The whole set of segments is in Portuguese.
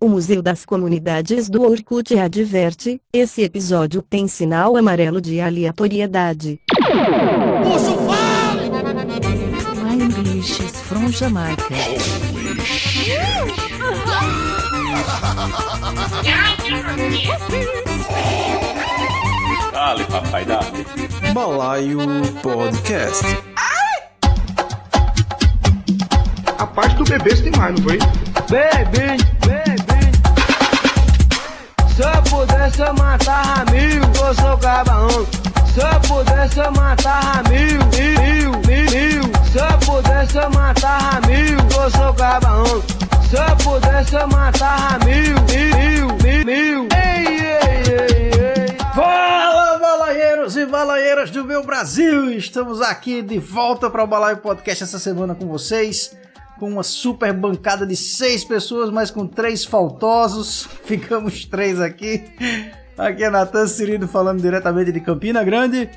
O Museu das Comunidades do Orkut adverte: esse episódio tem sinal amarelo de aleatoriedade. Moço, fale! My English is from Jamaica. Dale, papai, dale. Balaio Podcast. A parte do bebê tem mais, não foi? Bebê, bebê. Se eu pudesse eu matava mil, eu sou cabarão. Se eu pudesse eu matava mil, mil, mil, mil. Se eu pudesse eu matava mil, eu sou cabarão. Se eu pudesse eu matava mil, mil, mil, mil. Ei, ei, ei, ei. Fala, balaieiros e balaieiras do meu Brasil! Estamos aqui de volta para o Balaio Podcast essa semana com vocês, com uma super bancada de seis pessoas, mas com três faltosos. Ficamos três aqui. Aqui é Natan Cirino falando diretamente de Campina Grande.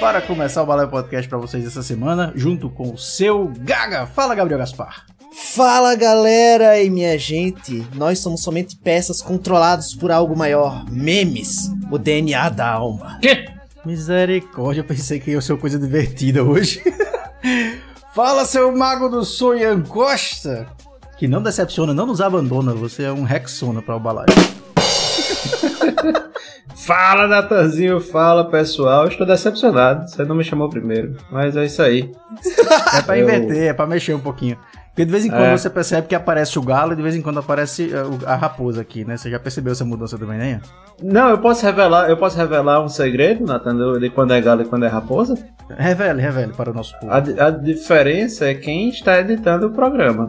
Para começar o Balaio Podcast para vocês essa semana, junto com o seu Gaga. Fala, Gabriel Gaspar. Fala galera e minha gente, nós somos somente peças controladas por algo maior, memes, o DNA da alma. Misericórdia, eu pensei que ia ser uma coisa divertida hoje. Fala, seu mago do sonho Ian Costa. Que não decepciona, não nos abandona. Você é um Rexona para o balaio. Fala, Natanzinho, fala pessoal. Estou decepcionado, você não me chamou primeiro, mas é isso aí. É pra Eu- inverter, é pra mexer um pouquinho. Porque de vez em quando É. você percebe que aparece o galo e de vez em quando aparece uh, o- a raposa aqui, né? Você já percebeu essa mudança também, né? Não, eu posso revelar, eu posso revelar um segredo, Natan, do- de quando é galo e quando é raposa? Revele, revele para o nosso povo. A, a diferença é quem está editando o programa.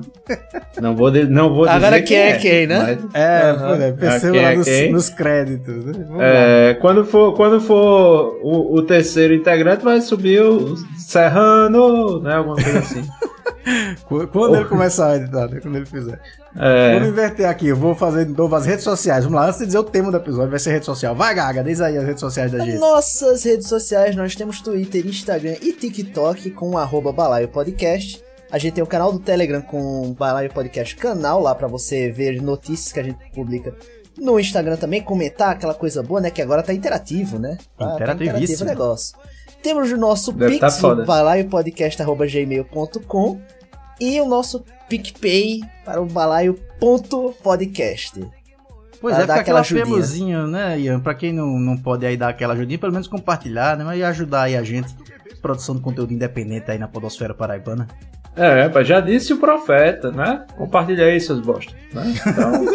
Não vou, de- não vou dizer Agora quem é quem, né? mas- É, é, perceba Quem lá é nos, nos créditos. Né? É, quando for, quando for o, o terceiro integrante, vai subir o Serrano, né? Alguma coisa assim. Qu- Quando ele começar a editar, né? Quando ele fizer. É, Vamos inverter aqui, eu vou fazer de novo as redes sociais. Vamos lá, antes de dizer o tema do episódio, vai ser rede social. Vai, Gaga, diz aí as redes sociais da gente. Nossas redes sociais, nós temos Twitter, Instagram e TikTok com arroba Balaio Podcast. A gente tem o canal do Telegram com o Balaio Podcast canal lá pra você ver notícias que a gente publica. No Instagram também, comentar aquela coisa boa, né? Que agora tá interativo, né? Tá, tá interativo o negócio. Temos o nosso Deve tá Pix, foda. balaiopodcast.gmail.com e o nosso PicPay para o balaio.podcast. Pois é, dar fica aquela femozinha, né, Ian? Pra quem não, não pode aí dar aquela ajudinha, pelo menos compartilhar, né? Mas ajudar aí a gente. Produção de conteúdo independente aí na Podosfera Paraibana. é, já disse o profeta, né? Compartilha aí, seus bosta. Né? Então,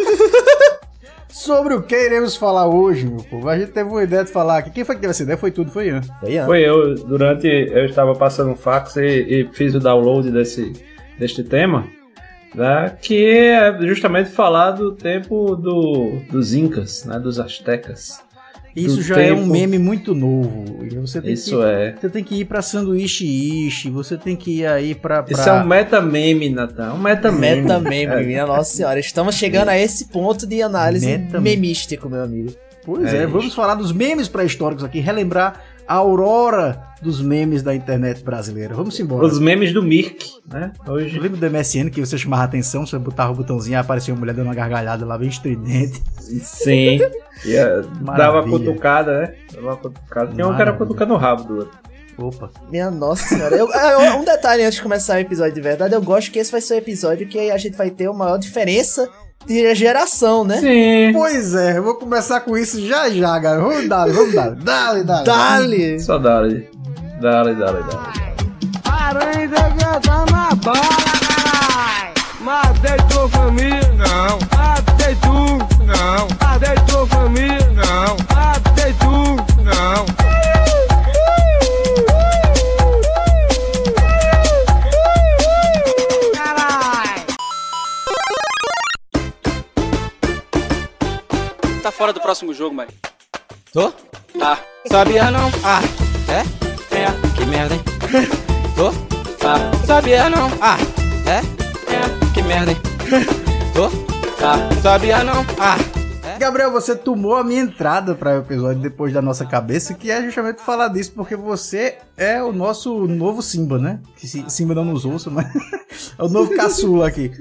Sobre o que iremos falar hoje, meu povo? A gente teve uma ideia de falar aqui. Quem foi que teve essa ideia? Foi tudo, foi Ian. Foi Ian. foi eu, durante. Eu estava passando um fax e, e fiz o download desse, deste tema. Né, que é justamente falar do tempo do, dos Incas, né, dos Astecas. Isso já é um tempo. meme muito novo. Você tem Isso que, é. Você tem que ir pra sanduíche ishi, você tem que ir aí pra. pra... Isso é um meta-meme, Natan. Um meta-meme. Meta meme, minha nossa senhora. Estamos chegando a esse ponto de análise Meta- memístico, meu amigo. Pois É é, vamos falar dos memes pré-históricos aqui, relembrar a aurora dos memes da internet brasileira. Vamos embora. Os memes do Mirk, né? Eu Hoje. lembro do MSN que você chamava a atenção, você botava o botãozinho e aparecia uma mulher dando uma gargalhada lá bem estridente. Sim. E, eh, dava cutucada, né? Dava cutucada. Tinha um que era Maravilha. cutucando o rabo do outro. Opa. Minha nossa senhora. Eu- ah, um detalhe antes de começar o episódio de verdade, eu gosto que esse vai ser o episódio que a gente vai ter uma maior diferença geração, né? Sim. Pois é, eu vou começar com isso já já, galera. Vamos dar, vamos dar. Dale, dale. Dale! Só dale. Dale, dale, dale. Aranha que tá na bala, caralho! Matei tua família? Não. Matei tu? Não. Matei tua família? Não. Matei tu? Não. Tá fora do próximo jogo, mãe. Tô? Tá. Sabia não? Ah, é? É. Que merda, hein? Tô? Tá. Sabia não? Ah, é? É. Que merda, hein? Tô? Tá. Sabia não? Ah, Gabriel, você tomou a minha entrada para o episódio depois da nossa cabeça, que é justamente falar disso, porque você é o nosso novo Simba, né? Que si- Simba não nos ouça, mas É o novo caçula aqui.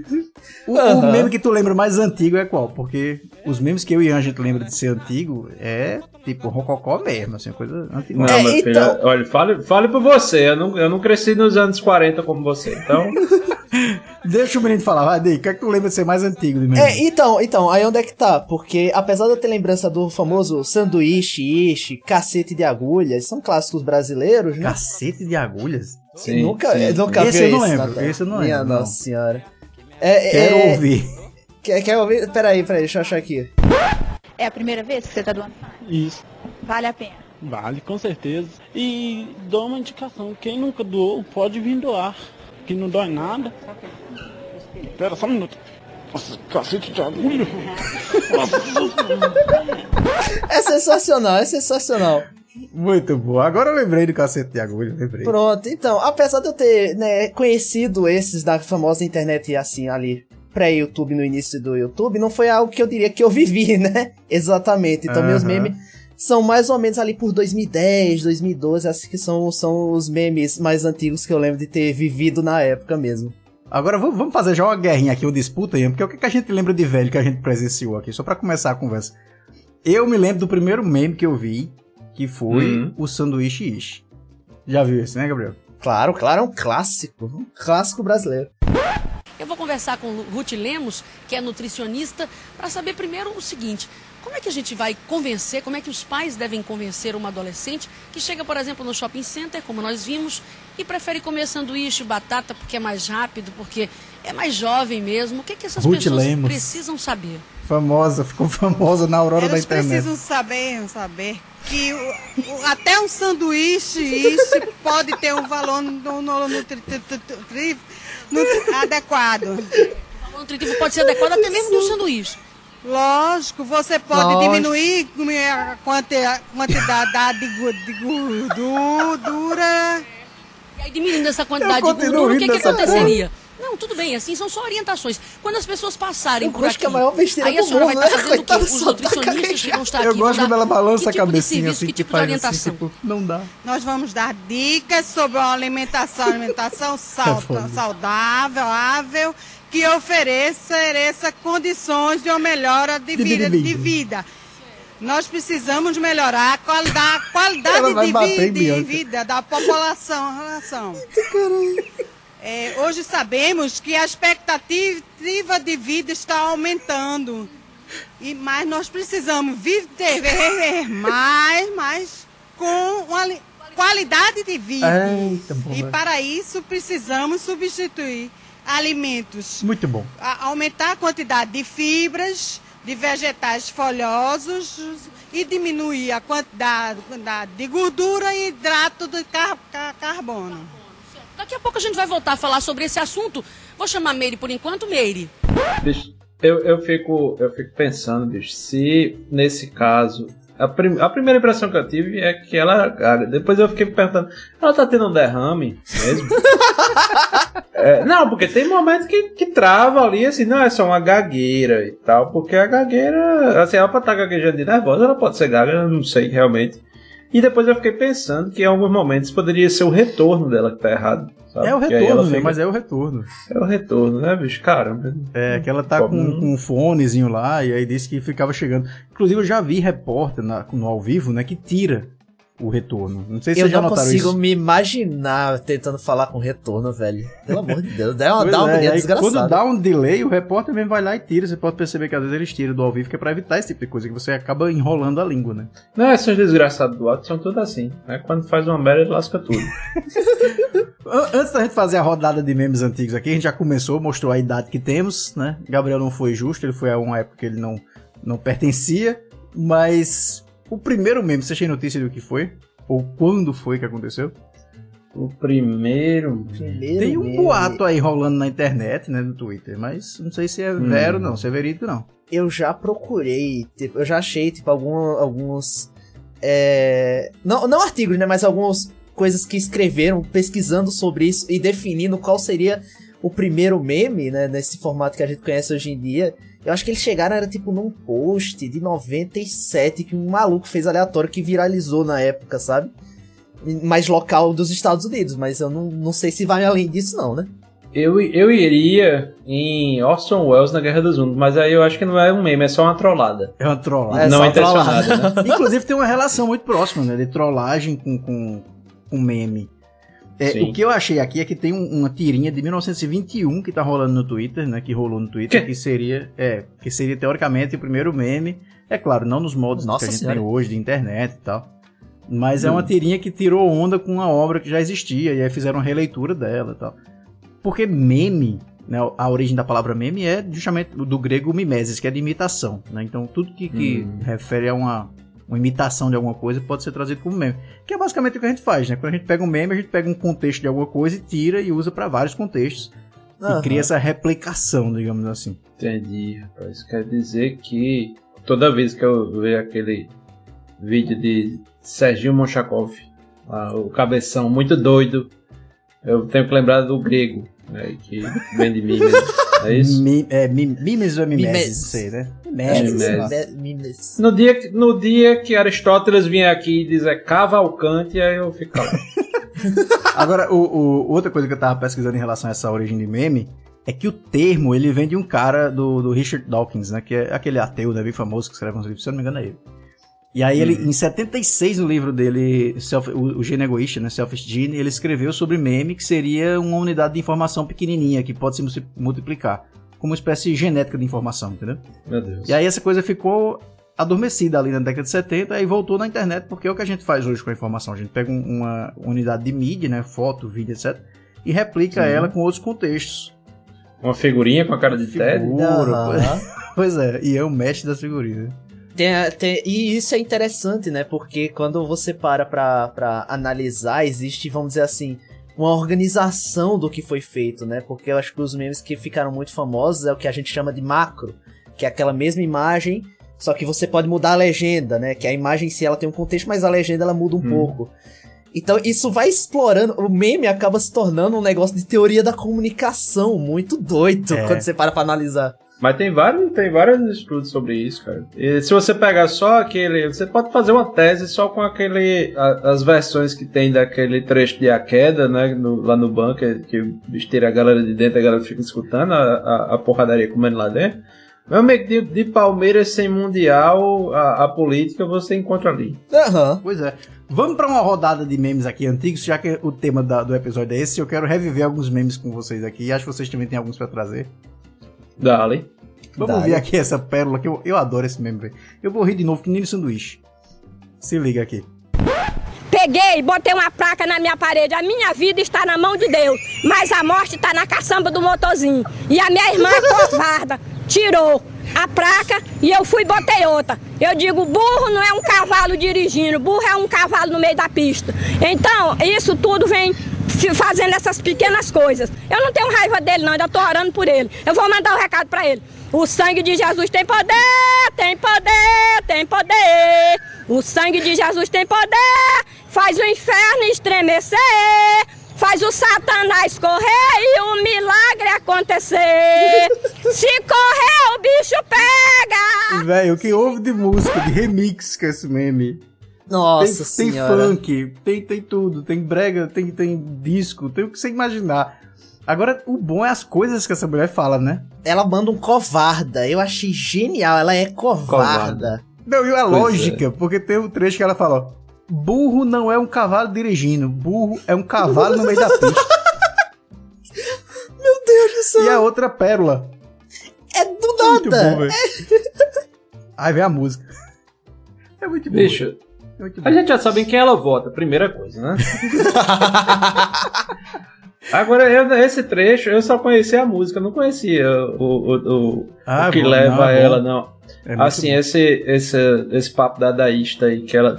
O, o Aham. meme que tu lembra mais antigo é qual? Porque os memes que eu e a gente lembra de ser antigo é tipo rococó mesmo, assim, coisa antiga. Não, É, meu filho, então- olha, fale, fale por você. Eu não, eu não cresci nos anos 40 como você. Então, Deixa o menino falar, vai, Dei, o que é que tu lembra de ser mais antigo de meme? É, então, então, aí onde é que tá? Porque apesar de eu ter lembrança do famoso sanduíche, ishi, cacete de agulhas, são clássicos brasileiros, né? Cacete de agulhas? Sim, nunca, sim, nunca Esse eu não isso, lembro, Natália? esse eu não Minha lembro, não. nossa senhora. É, Quero é, ouvir. Quer, quer ouvir? Peraí, peraí, deixa eu achar aqui. É a primeira vez que você tá doando? Isso, Vale a pena. vale, com certeza. E dou uma indicação, quem nunca doou pode vir doar, que não dói nada. Espera só um minuto. Nossa, cacete de agulha. É sensacional, é sensacional. Muito bom. Agora eu lembrei do cacete de agulha, lembrei. Pronto, então, apesar de eu ter né, conhecido esses da famosa internet assim ali pré-YouTube no início do YouTube, não foi algo que eu diria que eu vivi, né? Exatamente. Então meus Aham. memes são mais ou menos ali por 2010, 2012, acho que são, são os memes mais antigos que eu lembro de ter vivido na época mesmo. Agora vamos fazer já uma guerrinha aqui, uma disputa aí, porque o que que a gente lembra de velho que a gente presenciou aqui, só pra começar a conversa. Eu me lembro do primeiro meme que eu vi, que foi Uhum. o sanduíche ishi. Já viu esse, né, Gabriel? Claro, claro, é um clássico, um clássico brasileiro. Eu vou conversar com Ruth Lemos, que é nutricionista, para saber primeiro o seguinte: como é que a gente vai convencer, como é que os pais devem convencer uma adolescente que chega, por exemplo, no shopping center, como nós vimos, e prefere comer sanduíche, batata, porque é mais rápido, porque é mais jovem mesmo? O que, é que essas Ruth pessoas Lemos. precisam saber? Famosa, ficou famosa na aurora da Elas internet. precisam saber, saber que o- o- até um sanduíche isso pode ter um valor no, no, nutri- tri- tri- tri- nutri- adequado. O valor nutritivo pode ser adequado até mesmo um sanduíche. Lógico, você pode Lógico. diminuir a quanti- a quantidade de gordura. E aí, diminuindo essa quantidade de gordura, o que, rindo que aconteceria? Não, tudo bem, assim, são só orientações. Quando as pessoas passarem Eu por acho aqui, que é a maior besteira aí a do senhora vai mundo, estar né? fazendo o quê? Coitada, Os tá nutricionistas que vão estar aqui Eu gosto quando ela balança a tipo de cabecinha assim, que que tipo de faz assim, orientação? tipo, não dá. Nós vamos dar dicas sobre uma alimentação, alimentação sal- É saudável, ável, que ofereça, ofereça condições de uma melhora de De vida. vida. De vida. Nós precisamos melhorar a qualidade, a qualidade de, bater em vi- de vida da população. relação. É, hoje sabemos que a expectativa de vida está aumentando. E, mas nós precisamos viver mais, mais com uma li- qualidade de vida. Eita, bom, e para isso precisamos substituir alimentos, Muito bom. a- aumentar a quantidade de fibras, de vegetais folhosos e diminuir a quantidade, quantidade de gordura e hidrato de car- car- carbono. Daqui a pouco a gente vai voltar a falar sobre esse assunto. Vou chamar Meire por enquanto, Meire. bicho, eu, eu, fico, eu fico pensando, bicho, se nesse caso. A, prim- a primeira impressão que eu tive é que ela. Depois eu fiquei perguntando, ela tá tendo um derrame mesmo? É, não, porque tem momentos que, que trava ali, assim, não é só uma gagueira e tal, porque a gagueira, assim, ela pode estar gaguejando de nervosa, ela pode ser gaga, eu não sei realmente. E depois eu fiquei pensando que em alguns momentos poderia ser o retorno dela que tá errado. sabe? É o retorno, né? fica- Mas é o retorno. É o retorno, né, bicho? Caramba. É, que ela tá com, com um fonezinho lá e aí disse que ficava chegando. Inclusive, eu já vi repórter na- no ao vivo, né, que tira o retorno. Não sei se eu vocês já não notaram consigo isso. me imaginar tentando falar com retorno, velho. Pelo amor de Deus, dá uma, Pois dá uma é, desgraçada. Quando dá um delay, o repórter mesmo vai lá e tira. Você pode perceber que às vezes eles tiram do ao vivo, que é pra evitar esse tipo de coisa, que você acaba enrolando a língua, né? Não, esses desgraçados do alto são tudo assim. Né? Quando faz uma merda, ele lasca tudo. An- Antes da gente fazer a rodada de memes antigos aqui, a gente já começou, mostrou a idade que temos, né? Gabriel não foi justo, ele foi a uma época que ele não, não pertencia, mas o primeiro meme, você tem notícia do que foi? Ou quando foi que aconteceu? O primeiro. Tem um boato aí rolando na internet, né, no Twitter, mas não sei se é Hum. vero não, se é verídico não. Eu já procurei, tipo, eu já achei, tipo, algum, alguns. é, não, não artigos, né? Mas algumas coisas que escreveram pesquisando sobre isso e definindo qual seria o primeiro meme, né? Nesse formato que a gente conhece hoje em dia. Eu acho que eles chegaram, era tipo num post de 97 que um maluco fez aleatório que viralizou na época, sabe? Mais local dos Estados Unidos, mas eu não, não sei se vai além disso, não, né? Eu, eu iria em Orson Welles na Guerra dos Mundos, mas aí eu acho que não é um meme, é só uma trollada. É uma trollada. não só é intencionada, né? Inclusive tem uma relação muito próxima, né? De trollagem com, com, com meme. É, o que eu achei aqui é que tem um- uma tirinha de 1921 que tá rolando no Twitter, né? Que rolou no Twitter, que seria, é, que seria teoricamente o primeiro meme. É claro, não nos modos Nossa que a gente Senhora. tem hoje de internet e tal. Mas é Hum. uma tirinha que tirou onda com uma obra que já existia, e aí fizeram uma releitura dela e tal. Porque meme, né, a origem da palavra meme é justamente do grego mimesis, que é de imitação. Né? Então tudo que, que Hum. refere a uma, uma imitação de alguma coisa pode ser trazido como meme. Que é basicamente o que a gente faz, né? Quando a gente pega um meme, a gente pega um contexto de alguma coisa e tira e usa para vários contextos. Aham. E cria essa replicação, digamos assim. Entendi, rapaz. Quer dizer que toda vez que eu ver aquele vídeo de Serginho Monchakov, lá, o cabeção muito doido, eu tenho que lembrar do grego, né, que vem de mim mesmo. É isso? Mi, é, mi, mimes ou mimesis? Mimesis. Não sei, né? Mimes. No dia, que- no dia que Aristóteles vinha aqui e dizer Cavalcante, aí eu ficava. Agora, o, o- outra coisa que eu tava pesquisando em relação a essa origem de meme é que o termo ele vem de um cara do, do Richard Dawkins, né? Que é aquele ateu né, bem famoso que escreve uns livros, se eu não me engano é ele. E aí ele, em 76, no livro dele, Self- o, o Gene Egoísta, né? Selfish Gene, ele escreveu sobre meme, que seria uma unidade de informação pequenininha, que pode se multi- multiplicar. Como uma espécie genética de informação, entendeu? Meu Deus. E aí essa coisa ficou adormecida ali na década de 70 e voltou na internet, porque é o que a gente faz hoje com a informação. A gente pega um- uma unidade de mídia, né, foto, vídeo, etc, e replica Sim. ela com outros contextos. Uma figurinha com a cara de Ted? Figura, Aham. Pois é, e é o mestre das figurinhas. Tem, tem- e isso é interessante, né? Porque quando você para pra, pra analisar, existe, vamos dizer assim, uma organização do que foi feito, né? Porque eu acho que os memes que ficaram muito famosos é o que a gente chama de macro, que é aquela mesma imagem, só que você pode mudar a legenda, né? Que a imagem em si ela tem um contexto, mas a legenda ela muda um Hum. pouco. Então isso vai explorando, o meme acaba se tornando um negócio de teoria da comunicação muito doido É. quando você para pra analisar. Mas tem vários, tem vários estudos sobre isso, cara. E se você pegar só aquele. Você pode fazer uma tese só com aquele. a- as versões que tem daquele trecho de A Queda, né? no- lá no banco, que, tira a galera de dentro, a galera fica escutando a, a, a porradaria comendo lá dentro. Meu amigo, de, de Palmeiras sem Mundial, a, a política você encontra ali. Aham. Pois é. Vamos pra uma rodada de memes aqui antigos, já que o tema da- do episódio é esse, eu quero reviver alguns memes com vocês aqui, acho que vocês também têm alguns pra trazer. Dali. Vamos Dale. ver aqui essa pérola, que eu, eu adoro esse meme, velho. Eu vou rir de novo que nem no sanduíche. Se liga aqui. Peguei, botei uma placa na minha parede. A minha vida está na mão de Deus, mas a morte está na caçamba do motorzinho. E a minha irmã covarda tirou a placa e eu fui e botei outra. Eu digo, burro não é um cavalo dirigindo, burro é um cavalo no meio da pista. Então, isso tudo vem fazendo essas pequenas coisas. Eu não tenho raiva dele não, ainda tô orando por ele. Eu vou mandar o recado para ele. O sangue de Jesus tem poder, tem poder, tem poder. O sangue de Jesus tem poder, faz o inferno estremecer, faz o satanás correr e o milagre acontecer. Se correr, o bicho pega. Velho, o que houve de música, de remix com esse meme? Nossa tem, tem senhora. funk, tem, tem tudo, tem brega, tem, tem disco, tem o que você imaginar. Agora, o bom é as coisas que essa mulher fala, né? Ela manda um covarda. Eu achei genial. Ela é covarda. Covarda. Não, e a Pois lógica, porque tem um trecho que ela fala, ó, burro não é um cavalo dirigindo, burro é um cavalo no meio da pista. Meu Deus do céu. E a outra pérola. É do Muito nada. bom, velho. Aí vem a música. É muito bom. Bicho, É muito a bom. gente já sabe em quem ela vota, primeira coisa, né? Agora, eu, esse trecho, eu só conhecia a música, não conhecia o, o, o, Ah, o que bom, leva não, é ela, não. É assim, bom. esse, esse, esse papo da Daísta aí que ela,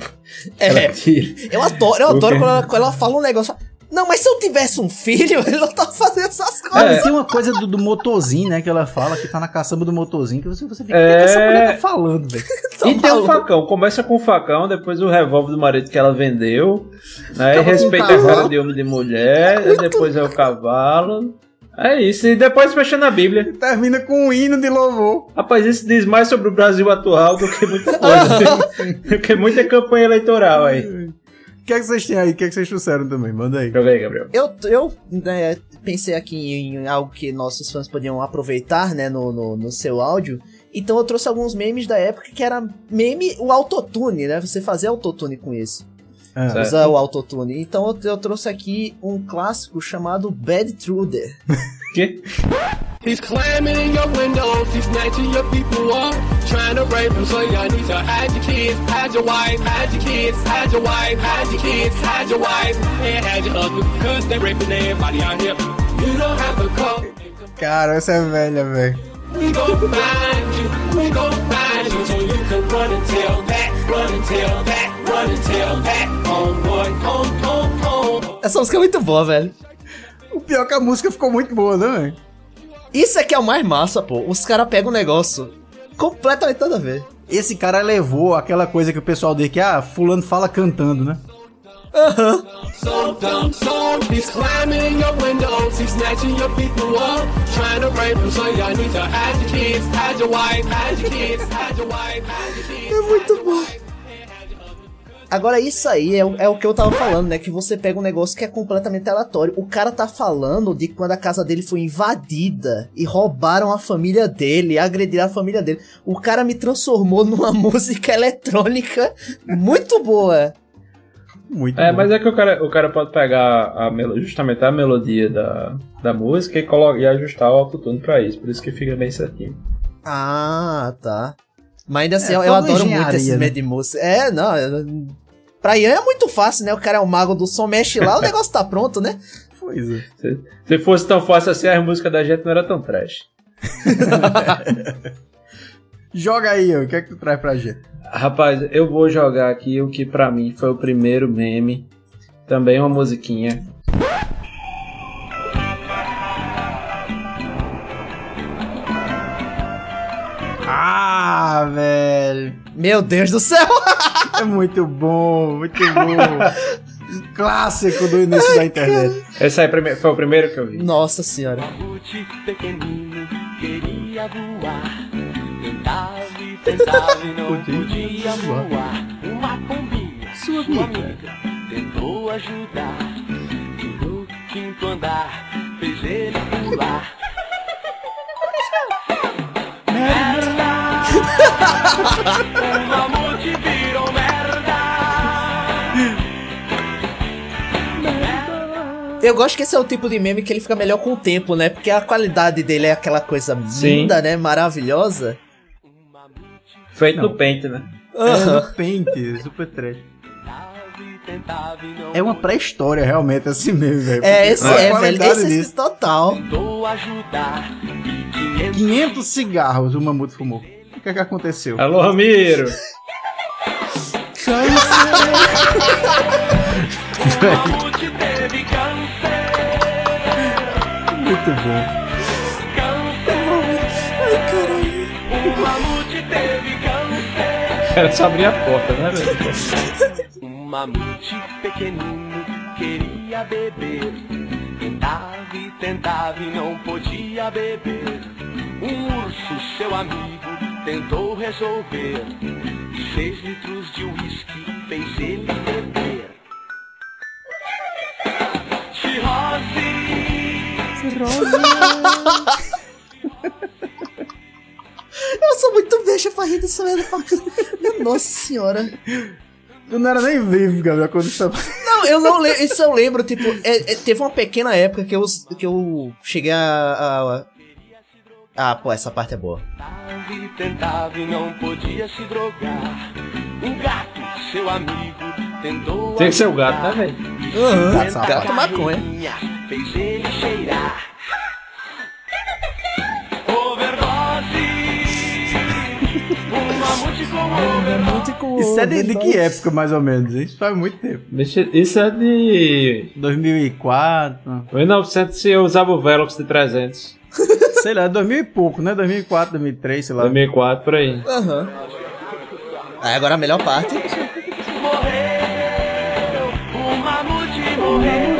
É. ela tira. Eu adoro, eu adoro quando ela, quando ela fala um negócio. Não, mas se eu tivesse um filho, ele não tá fazendo essas Ah, coisas. e tem uma coisa do, do motorzinho, né? Que ela fala que tá na caçamba do motorzinho, que você, você fica, o É. que, que essa mulher tá falando, velho? E tem o facão, começa com o facão, depois o revólver do marido que ela vendeu, né? E o respeita a cara de homem e de mulher, e depois é o cavalo. É isso, e depois fecha na Bíblia. Termina com um hino de louvor. Rapaz, isso diz mais sobre o Brasil atual do que muita coisa. do que muita campanha eleitoral aí. Que é que vocês têm aí? O que é que vocês trouxeram também? Manda aí. Joga aí, Gabriel. Eu, eu né, pensei aqui em algo que nossos fãs podiam aproveitar, né, no, no, no seu áudio. Então eu trouxe alguns memes da época que era meme o autotune, né? Você fazer autotune com isso. Ah. Certo. Usar o autotune. Então eu, eu trouxe aqui um clássico chamado Bad Truder. Que? He's climbing in your windows, he's snatching your people up, trying to rape them. So y'all need to hide your kids, hide your wife, hide your kids, hide your wife, hide your kids, hide your wife, and hide your husband, cause they're raping everybody out here. You don't have to come. Cara, essa é velha, velho. We gon' find you, we gon' find you, so you can run and tell that, run and tell that, run and tell that, homeboy, home, home, home. Essa música é muito boa, velho. O pior é que a música ficou muito boa, né, velho? Isso aqui é o mais massa, pô. Os caras pegam um negócio completamente nada a ver. Esse cara levou aquela coisa que o pessoal diz que, ah, fulano fala cantando, né? Aham. Kids. É muito bom. Agora, isso aí é, o- é o que eu tava falando, né? Que você pega um negócio que é completamente aleatório. O cara tá falando de quando a casa dele foi invadida e roubaram a família dele, agrediram a família dele. O cara me transformou numa música eletrônica muito boa. Muito É, bom. mas é que o cara, o cara pode pegar a justamente a melodia da, da música e, colo- e ajustar o autotune pra isso. Por isso que fica bem certinho. Ah, tá. Mas ainda assim, É, eu, eu adoro muito esse né? música. É, não. Pra Ian é muito fácil, né? O cara é o mago do som, mexe lá, o negócio tá pronto, né? Pois é. Se, se fosse tão fácil assim, a música da gente não era tão trash. Joga aí. O que é que tu traz pra gente? Rapaz, eu vou jogar aqui o que pra mim foi o primeiro meme. Também uma musiquinha. Ah, velho. Meu Deus do céu! É muito bom, muito bom. Clássico do início da internet. Esse aí prime- foi o primeiro que eu vi. Nossa senhora. Mamute pequenino queria voar, tentava tentava não podia voar. Uma pombinha, sua amiga, tentou ajudar, no quinto andar fez ele pular. Eu gosto que esse é o tipo de meme que ele fica melhor com o tempo, né? Porque a qualidade dele é aquela coisa Sim. linda, né? Maravilhosa. Feito no Paint, né? É no Paint, super trash. É uma pré-história, realmente, assim mesmo, velho. É, esse A é, velho. Esse é disso. total. Tentou ajudar, 500 cigarros o Mamuto fumou. O que é que aconteceu? Alô, Ramiro! mamute teve câncer. Muito bom. O mamute teve câncer. Era só abrir a porta, né, velho? Um mamute pequenino queria beber. Tentava e tentava e não podia beber. Um urso, seu amigo, tentou resolver. Seis litros de uísque fez ele beber. Cirrose. Eu sou muito beixa pra rir merda. Minha Nossa senhora. Tu não era nem vivo, Gabriel, quando isso Não, eu não lembro. Isso eu lembro, tipo, é- é- teve uma pequena época que eu, que eu cheguei a, a. Ah, pô, essa parte é boa. Tentava e tentava e não podia se drogar. Um gato, seu amigo, tentou Tem que ser o gato, né, velho? Uhum, Gato gato, gato maconha. Fez ele cheirar. Isso é de, de que época, mais ou menos? Isso faz muito tempo. Isso é de 2004. 1900 se eu usava o Velox de 300. Sei lá, 2000 e pouco, né? 2004, 2003, sei lá. 2004, por aí. Aham. Aí agora a melhor parte. Um mamute morreu.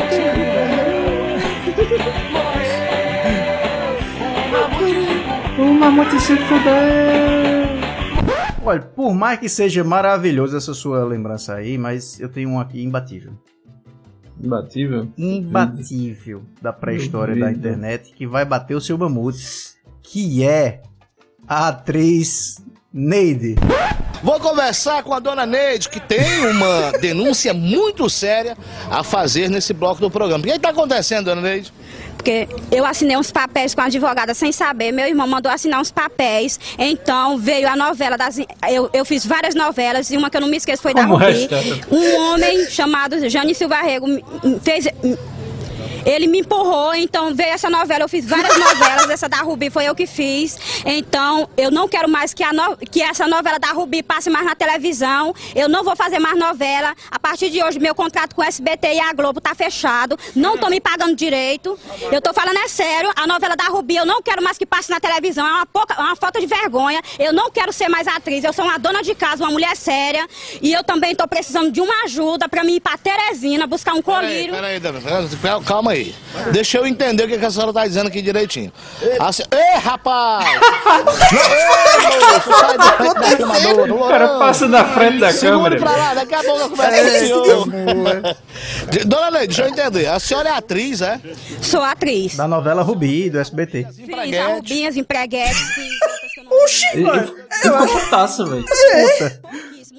O mamute se fudeu. Olha, por mais que seja maravilhoso essa sua lembrança aí, mas eu tenho um aqui imbatível. Imbatível? Imbatível da pré-história da internet que vai bater o seu mamute, que é a atriz Neide. Vou conversar com a dona Neide, que tem uma denúncia muito séria a fazer nesse bloco do programa. O que está acontecendo, dona Neide? Porque eu assinei uns papéis com a advogada sem saber, meu irmão mandou assinar uns papéis, então veio a novela das. Eu, eu fiz várias novelas e uma que eu não me esqueço foi Como da é Rubi. essa? Um homem chamado Jane Silva Rego fez. Ele me empurrou, então veio essa novela. Eu fiz várias novelas, essa da Rubi foi eu que fiz. Então eu não quero mais que, a no- que essa novela da Rubi passe mais na televisão. Eu não vou fazer mais novela. A partir de hoje, meu contrato com o SBT e a Globo tá fechado. Não tô me pagando direito. Eu tô falando é sério. A novela da Rubi eu não quero mais que passe na televisão. É uma, pouca, é uma falta de vergonha. Eu não quero ser mais atriz. Eu sou uma dona de casa, uma mulher séria. E eu também tô precisando de uma ajuda pra mim ir pra Teresina buscar um colírio. Peraí, peraí, peraí, calma aí. Deixa eu entender o que que a senhora está dizendo aqui direitinho. A se- Ei, rapaz! Não, ei, moço, sai da frente da filmadora, O cara passa na frente da Segura câmera. pra lá, daqui a pouco eu É, com o senhor. Dona Neide, deixa eu entender. A senhora é atriz, é? Sou atriz. Da novela Rubi, do SBT. Fiz a Rubinhas, empreguetes, fiz Oxi, Ele, mano. ele ficou putaça, velho. Puta.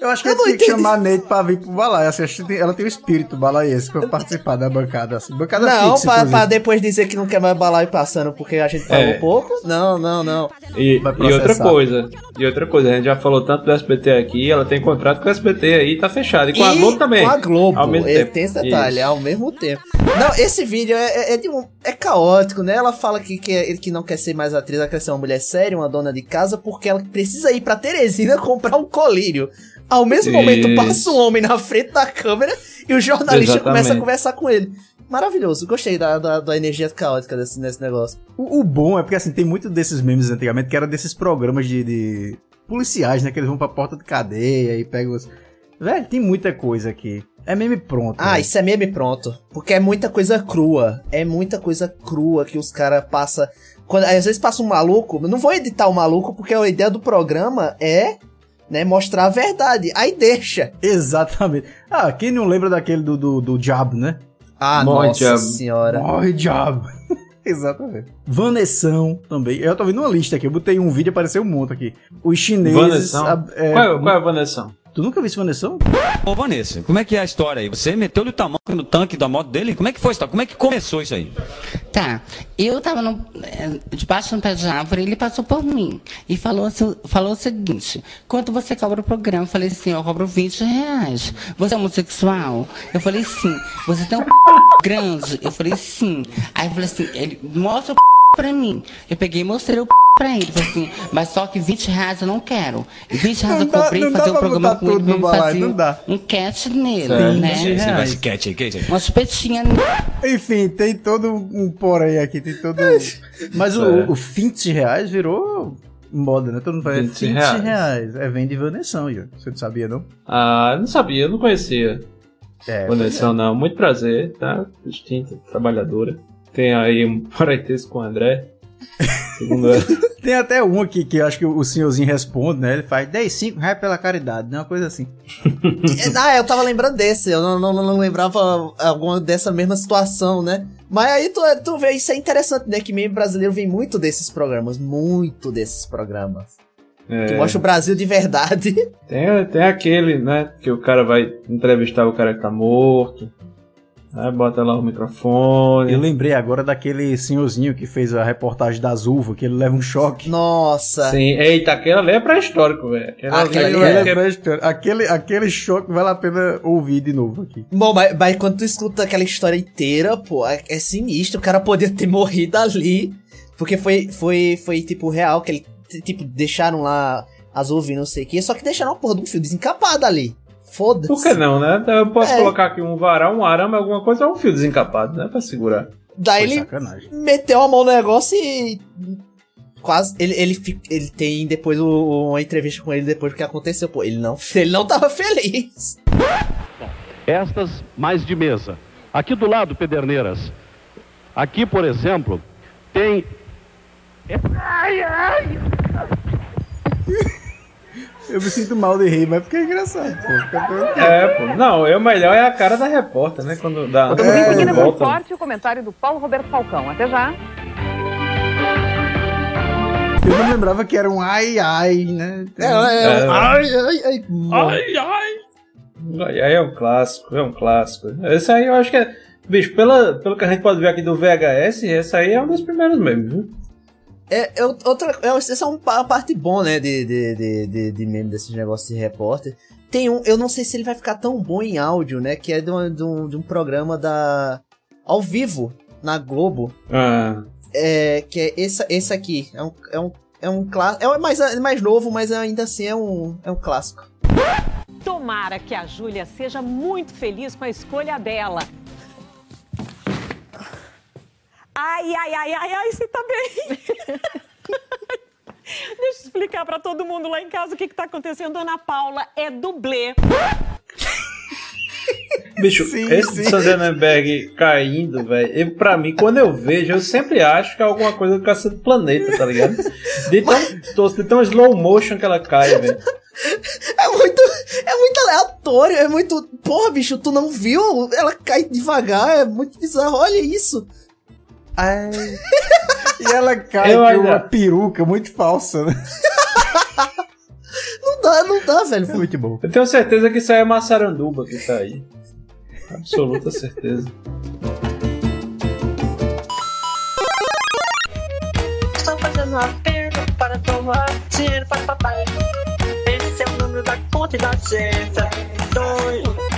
Eu acho que eu, tinha que chamar a Neide pra vir pro balaio. Assim, ela tem o espírito balaiense pra participar da bancada. Assim. Bancada Não, fixa, pra, pra depois dizer que não quer mais balaio passando porque a gente pagou É. pouco. Não, não, não. E, e outra coisa, e outra coisa, a gente já falou tanto do SBT aqui, ela tem contrato com o SBT aí, tá fechado. E com a E Globo também. Com a Globo, Ao mesmo é, tempo. tem esse detalhe, Isso. ao mesmo tempo. Não, esse vídeo é, é, é de um, é caótico, né? Ela fala que, que, é- que não quer ser mais atriz, ela quer ser uma mulher séria, uma dona de casa, porque ela precisa ir pra Teresina comprar um colírio. Ao mesmo momento, Isso. passa um homem na frente da câmera e o jornalista Exatamente. começa a conversar com ele. Maravilhoso, gostei da, da, da energia caótica desse, desse negócio. O, o bom é porque, assim, tem muito desses memes antigamente que eram desses programas de, de policiais, né? Que eles vão pra porta de cadeia e pegam os... Velho, tem muita coisa aqui. É meme pronto. Ah, né? isso é meme pronto. Porque é muita coisa crua. É muita coisa crua que os caras passam. Quando, às vezes passa um maluco. eu Não vou editar o maluco, porque a ideia do programa é né, mostrar a verdade. Aí deixa. Exatamente. Ah, quem não lembra daquele do, do, do Diabo, né? Ah, Morre, nossa diabo. senhora. Morre Diabo. Exatamente. Vanessão também. Eu tô vendo uma lista aqui. Eu botei um vídeo e apareceu um monte aqui. Os chineses. Vanessão? a- é- Qual, é, qual é a Vanessão? Tu nunca viu esse Vanessão? Ô Vanessa, como é que é a história aí? Você meteu-lhe o tamanho no tanque da moto dele? Como é que foi isso? Como é que começou isso aí? Tá, eu tava no, eh, debaixo de um pé de árvore, ele passou por mim e falou, assim- falou o seguinte: quanto você cobra o programa? Eu falei assim: eu cobro 20 reais. Você é homossexual? Eu falei sim. Você tem um grande? Eu falei sim. Aí eu falei assim: ele mostra o pra mim. Eu peguei e mostrei o pra ele. Assim: mas só que 20 reais eu não quero. E 20 reais Não eu dá- não dá fazer um pra programa com ele balaio, fazer um catch nele, Sim, né? sim. Cat cat aí. Uma chupetinha Enfim, tem todo um porém aqui, tem todo. Mas o, É. o 20 reais virou moda, né? Todo mundo é 20 20 reais. reais. É, vem de Vanessão, Igor. Você não sabia, não? Ah, não sabia, eu não conhecia. É, Vanessão não, muito prazer, tá? Distinta, trabalhadora. Tem aí um parentesco com o André. Tem até um aqui que eu acho que o senhorzinho responde, né? Ele faz 10, 5 reais pela caridade, né? Uma coisa assim. ah, eu tava lembrando desse. Eu não, não, não lembrava alguma dessa mesma situação, né? Mas aí tu, tu vê, isso é interessante, né? Que meme brasileiro vem muito desses programas. Muito desses programas. É. Que mostra o Brasil de verdade. Tem, tem aquele, né? Que o cara vai entrevistar o cara que tá morto. Aí bota lá o microfone. Eu lembrei agora daquele senhorzinho que fez a reportagem das uvas, que ele leva um choque. Nossa. Sim, eita, aquele ali é pré-histórico, velho. Aquele Aquele ali ali é- Aquele, história- aquele, aquele choque vale a pena ouvir de novo aqui. Bom, mas, mas quando tu escuta aquela história inteira, pô, é, é sinistro. O cara podia ter morrido ali. Porque foi, foi, foi tipo, real, que ele, tipo, deixaram lá as uvas e não sei o que. Só que deixaram uma porra de um fio desencapado ali. Foda-se. Por que não, né? Eu posso É. colocar aqui um varal, um arame, alguma coisa, ou um fio desencapado, né? Pra segurar. Daí Foi ele sacanagem. meteu a mão no negócio e. Quase. Ele, ele, ele tem depois o- uma entrevista com ele depois do que aconteceu. Pô, ele não, ele não tava feliz. Estas mais de mesa. Aqui do lado, Pederneiras. Aqui, por exemplo, tem. Ai, ai! Eu me sinto mal de rir, mas porque é engraçado, pô. É, pô. Não, eu melhor é a cara da repórter, né? Quando dá. Vamos em quando o volta. esporte e o comentário do Paulo Roberto Falcão. Até já. Eu não lembrava que era um ai ai, né? É, é, é, É. ai, ai, ai. Ai, ai. Ai, ai, é um clássico, é um clássico. Esse aí eu acho que é. Bicho, pela, pelo que a gente pode ver aqui do VHS, esse aí é um dos primeiros mesmo, viu? É, é outra, é, essa é um- uma parte bom, né, de, de, de, de, de meme desses negócios de repórter. Tem um, eu não sei se ele vai ficar tão bom em áudio, né, que é de, uma- de um, de um programa da... ao vivo, na Globo, Ah, é, que é esse, esse aqui. É um, é um, é um clássico, é mais, é mais novo, mas ainda assim é um, é um clássico. Tomara que a Júlia seja muito feliz com a escolha dela. Ai, ai, ai, ai, ai, você tá bem? Deixa eu explicar pra todo mundo lá em casa o que, que tá acontecendo. Ana Paula é dublê. Bicho, esse sim. de Sandenberg caindo, velho, eu- pra mim, quando eu vejo, eu sempre acho que é alguma coisa do Cacete do Planeta, tá ligado? De tão, tô- de tão slow motion que ela cai, velho. É muito, é muito aleatório, é muito... Porra, bicho, tu não viu? Ela cai devagar, é muito bizarro, olha isso. Ai. E ela cai com ainda- uma peruca muito falsa, né? Não dá, não dá, velho. É muito bom. Eu tenho certeza que isso aí é Massaranduba que tá aí. Absoluta certeza. Estou fazendo uma pergunta para tomar dinheiro para papai. Esse é o número da conta e da agência. Dois.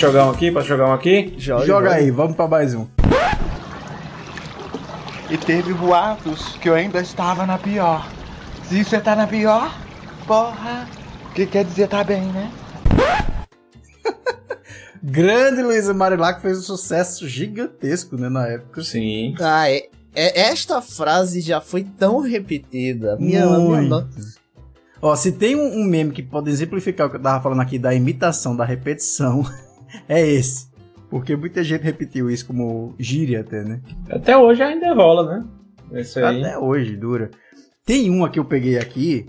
Jogar um aqui? Posso jogar um aqui? Joga, aí, vamos pra mais um. E teve boatos que eu ainda estava na pior. Se você tá na pior, porra, o que quer dizer tá bem, né? Grande Luísa Marilac fez um sucesso gigantesco, né, na época. Sim. Ah, é, é- esta frase já foi tão repetida. Minha, minha no- Ó, se tem um, um meme que pode exemplificar o que eu tava falando aqui da imitação, da repetição, é esse. Porque muita gente repetiu isso como gíria até, né? Até hoje ainda rola, né? Esse aí. Até hoje, dura. Tem uma que eu peguei aqui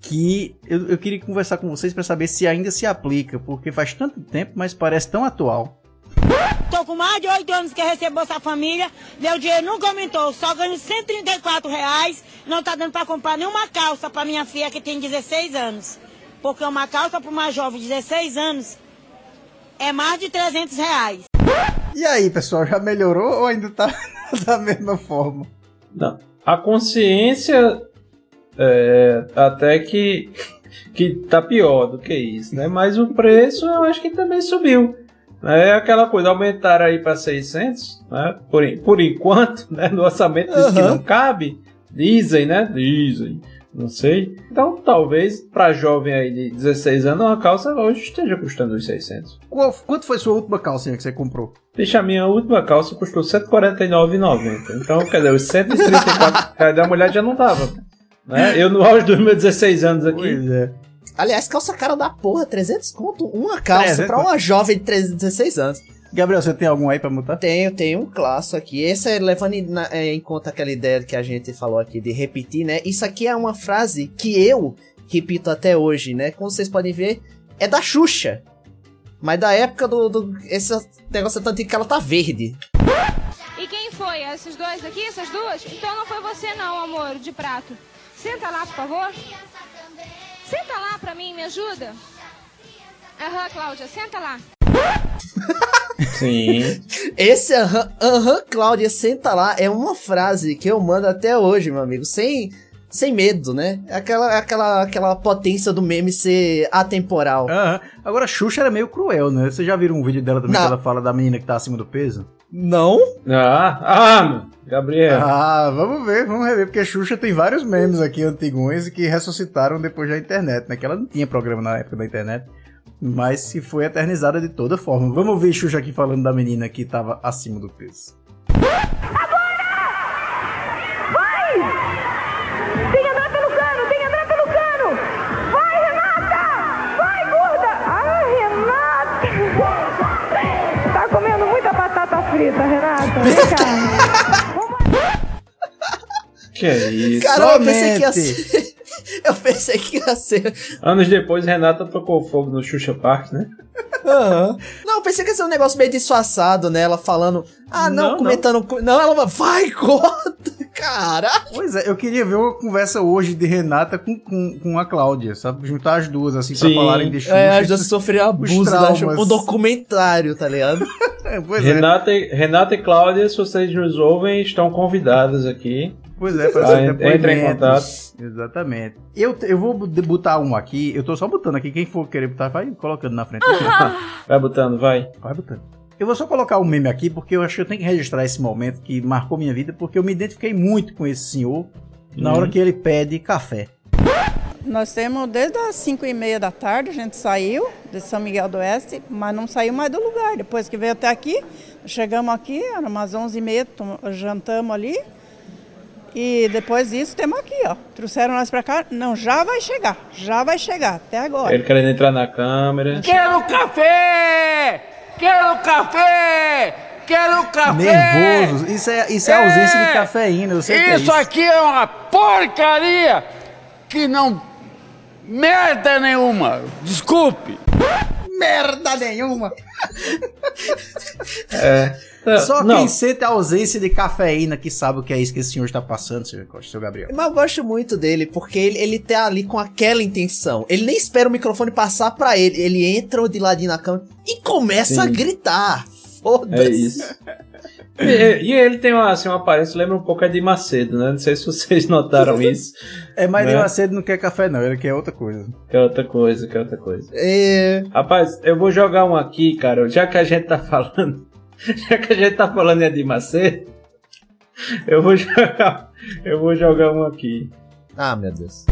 que eu, eu queria conversar com vocês pra saber se ainda se aplica, porque faz tanto tempo, mas parece tão atual. Tô com mais de oito anos que recebo Bolsa Família, meu dinheiro nunca aumentou, só ganho 134 reais, não tá dando pra comprar nenhuma calça pra minha filha que tem 16 anos. Porque uma calça pra uma jovem de 16 anos é mais de 300 reais. E aí, pessoal, já melhorou ou ainda tá da mesma forma? Não. A consciência é, até que, que tá pior do que isso, né? Mas o preço eu acho que também subiu. É aquela coisa, aumentaram aí para 600, né? Por, por enquanto, né? No orçamento diz que Aham. não cabe. Dizem, né? Dizem. Não sei. Então, talvez para jovem aí de 16 anos, uma calça hoje esteja custando os 600. Qual- quanto foi sua última calcinha que você comprou? Deixa a minha última calça custou R$ 149,90. Então, quer dizer, os 134 reais da mulher já não dava. Né? Eu, no auge dos meus 16 anos aqui. Pois é. Aliás, calça cara da porra, 300 conto, uma calça 300 pra uma jovem de 13, 16 anos. Gabriel, você tem algum aí pra mutar? Tenho, tenho um clássico aqui. Esse é levando em, na- é, em conta aquela ideia que a gente falou aqui de repetir, né? Isso aqui é uma frase que eu repito até hoje, né? Como vocês podem ver, é da Xuxa. Mas da época do. do esse negócio é tanto antigo que ela tá verde. E quem foi? Esses dois aqui? Essas duas? Então não foi você não, amor, de prato. Senta lá, por favor. Senta lá pra mim, me ajuda. Aham, Cláudia, senta lá. Sim. Esse aham, aham, Cláudia, senta lá, é uma frase que eu mando até hoje, meu amigo, sem, sem medo, né? É Aquela, aquela, aquela potência do meme ser atemporal. Aham. Agora, a Xuxa era meio cruel, né? Vocês já viram um vídeo dela também Não. que ela fala da menina que tá acima do peso? Não? Ah, ah. Gabriel. Ah, vamos ver, vamos rever, porque a Xuxa tem vários memes aqui antigões e que ressuscitaram depois da internet, né? Que ela não tinha programa na época da internet, mas que foi eternizada de toda forma. Vamos ver ouvir Xuxa aqui falando da menina que estava acima do peso. Agora! Vai! Tem que andar pelo cano, tem que andar pelo cano! Vai, Renata! Vai, gorda! Ah, Renata! Tá comendo muita batata frita, Renata. Vem cá. Que é isso? Cara, eu pensei que ia ser... Eu pensei que ia ser. Anos depois, Renata tocou fogo no Xuxa Park, né? Aham. Não, eu pensei que ia ser um negócio meio disfarçado, né? Ela falando. Ah, não, Não, comentando. co- Não. ela vai, corta, cara. Pois é, eu queria ver uma conversa hoje de Renata com, com, com a Cláudia, sabe? Juntar as duas, assim, pra Sim. falarem de Xuxa. É, as duas sofreram abuso da. Xuxa. Um documentário, tá ligado? Pois é. Renata, e- Renata e Cláudia, se vocês nos ouvem, estão convidadas aqui. Pois é, para Ah, depoimentos. entra em contato. Exatamente. Eu, eu vou botar um aqui, eu tô só botando aqui, quem for querer botar, vai colocando na frente. Vai botando, vai. Vai botando. Eu vou só colocar um meme aqui, porque eu acho que eu tenho que registrar esse momento que marcou minha vida, porque eu me identifiquei muito com esse senhor na Uhum. hora que ele pede café. Nós temos desde as 5 e meia da tarde, a gente saiu de São Miguel do Oeste, mas não saiu mais do lugar. Depois que veio até aqui, chegamos aqui, era umas 11 e meia, jantamos ali. E depois disso, temos aqui, ó. Trouxeram nós pra cá. Não, já vai chegar, já vai chegar, até agora. Ele querendo entrar na câmera. Quero café! Quero café! Quero café! Nervoso. Isso é, isso é, ausência de cafeína, eu sei que é Isso isso. aqui é uma porcaria que não. merda nenhuma! Desculpe! Merda nenhuma! É. Só não. quem sente a ausência de cafeína que sabe o que é isso que esse senhor está passando, seu, seu Gabriel. Mas eu gosto muito dele, porque ele, ele tá ali com aquela intenção. Ele nem espera o microfone passar pra ele. Ele entra de ladinho na câmera e começa Sim. a gritar. Foda-se. É isso. E, e ele tem uma, assim, uma aparência, lembra um pouco a de Macedo, né? Não sei se vocês notaram isso. É, mas né? de Macedo não quer café, não, ele quer outra coisa. Que é outra coisa, que é outra coisa. É... Rapaz, eu vou jogar um aqui, cara. Já que a gente tá falando. Já que a gente tá falando em de Macedo. Eu vou jogar. Eu vou jogar um aqui. Ah, meu Deus.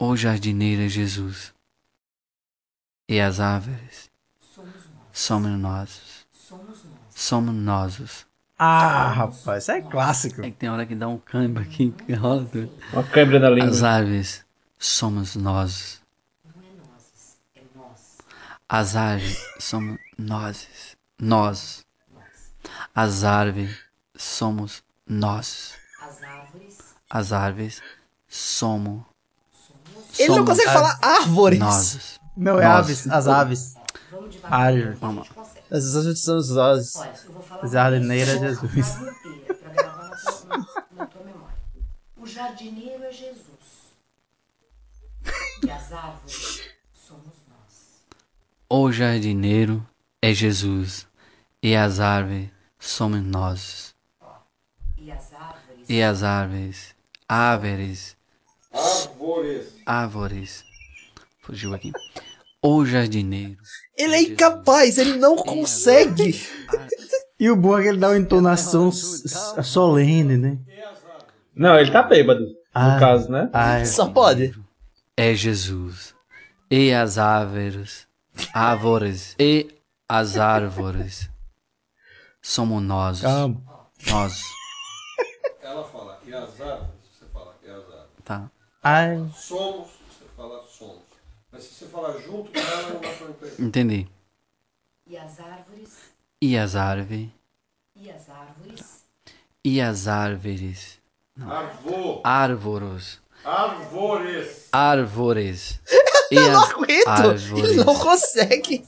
Ó jardineiro é Jesus, e as árvores somos nós. Somos nós. Ah, rapaz, isso é clássico. É que tem hora que dá um câmbio aqui que rola tudo. Uma câimbra na língua. As árvores somos nós. As árvores somos nós. Nós. As árvores somos nós. As árvores somos. Ele não somos consegue falar árvores. Nós. Não, é Nós. aves, as aves. Árvore. Vamos. As aves são os nós. Jardineira é Jesus. O jardineiro é Jesus. E as árvores somos nós. O jardineiro é Jesus, e as árvores somos nós. E as árvores. E as árvores, árvores, Árvores. árvores. Fugiu aqui. O jardineiro. Ele é incapaz, ele não consegue. E o bom é que ele dá uma entonação solene, né? Não, ele tá bêbado. Ah. No caso, né? Ah, Só pode. É Jesus. E as árvores, árvores, e as árvores somos nós. Calma. Nós. Ela fala, e as árvores, você fala, e as árvores. Tá. Ai. Somos. Mas se você falar junto com ela, não dá pra entender. Entendi. E as árvores. E as árvores, E as árvores. e as árvores. Não. Arvô. Árvores. Árvores. Árvores. E Eu não as aguento. árvores. Ele não consegue.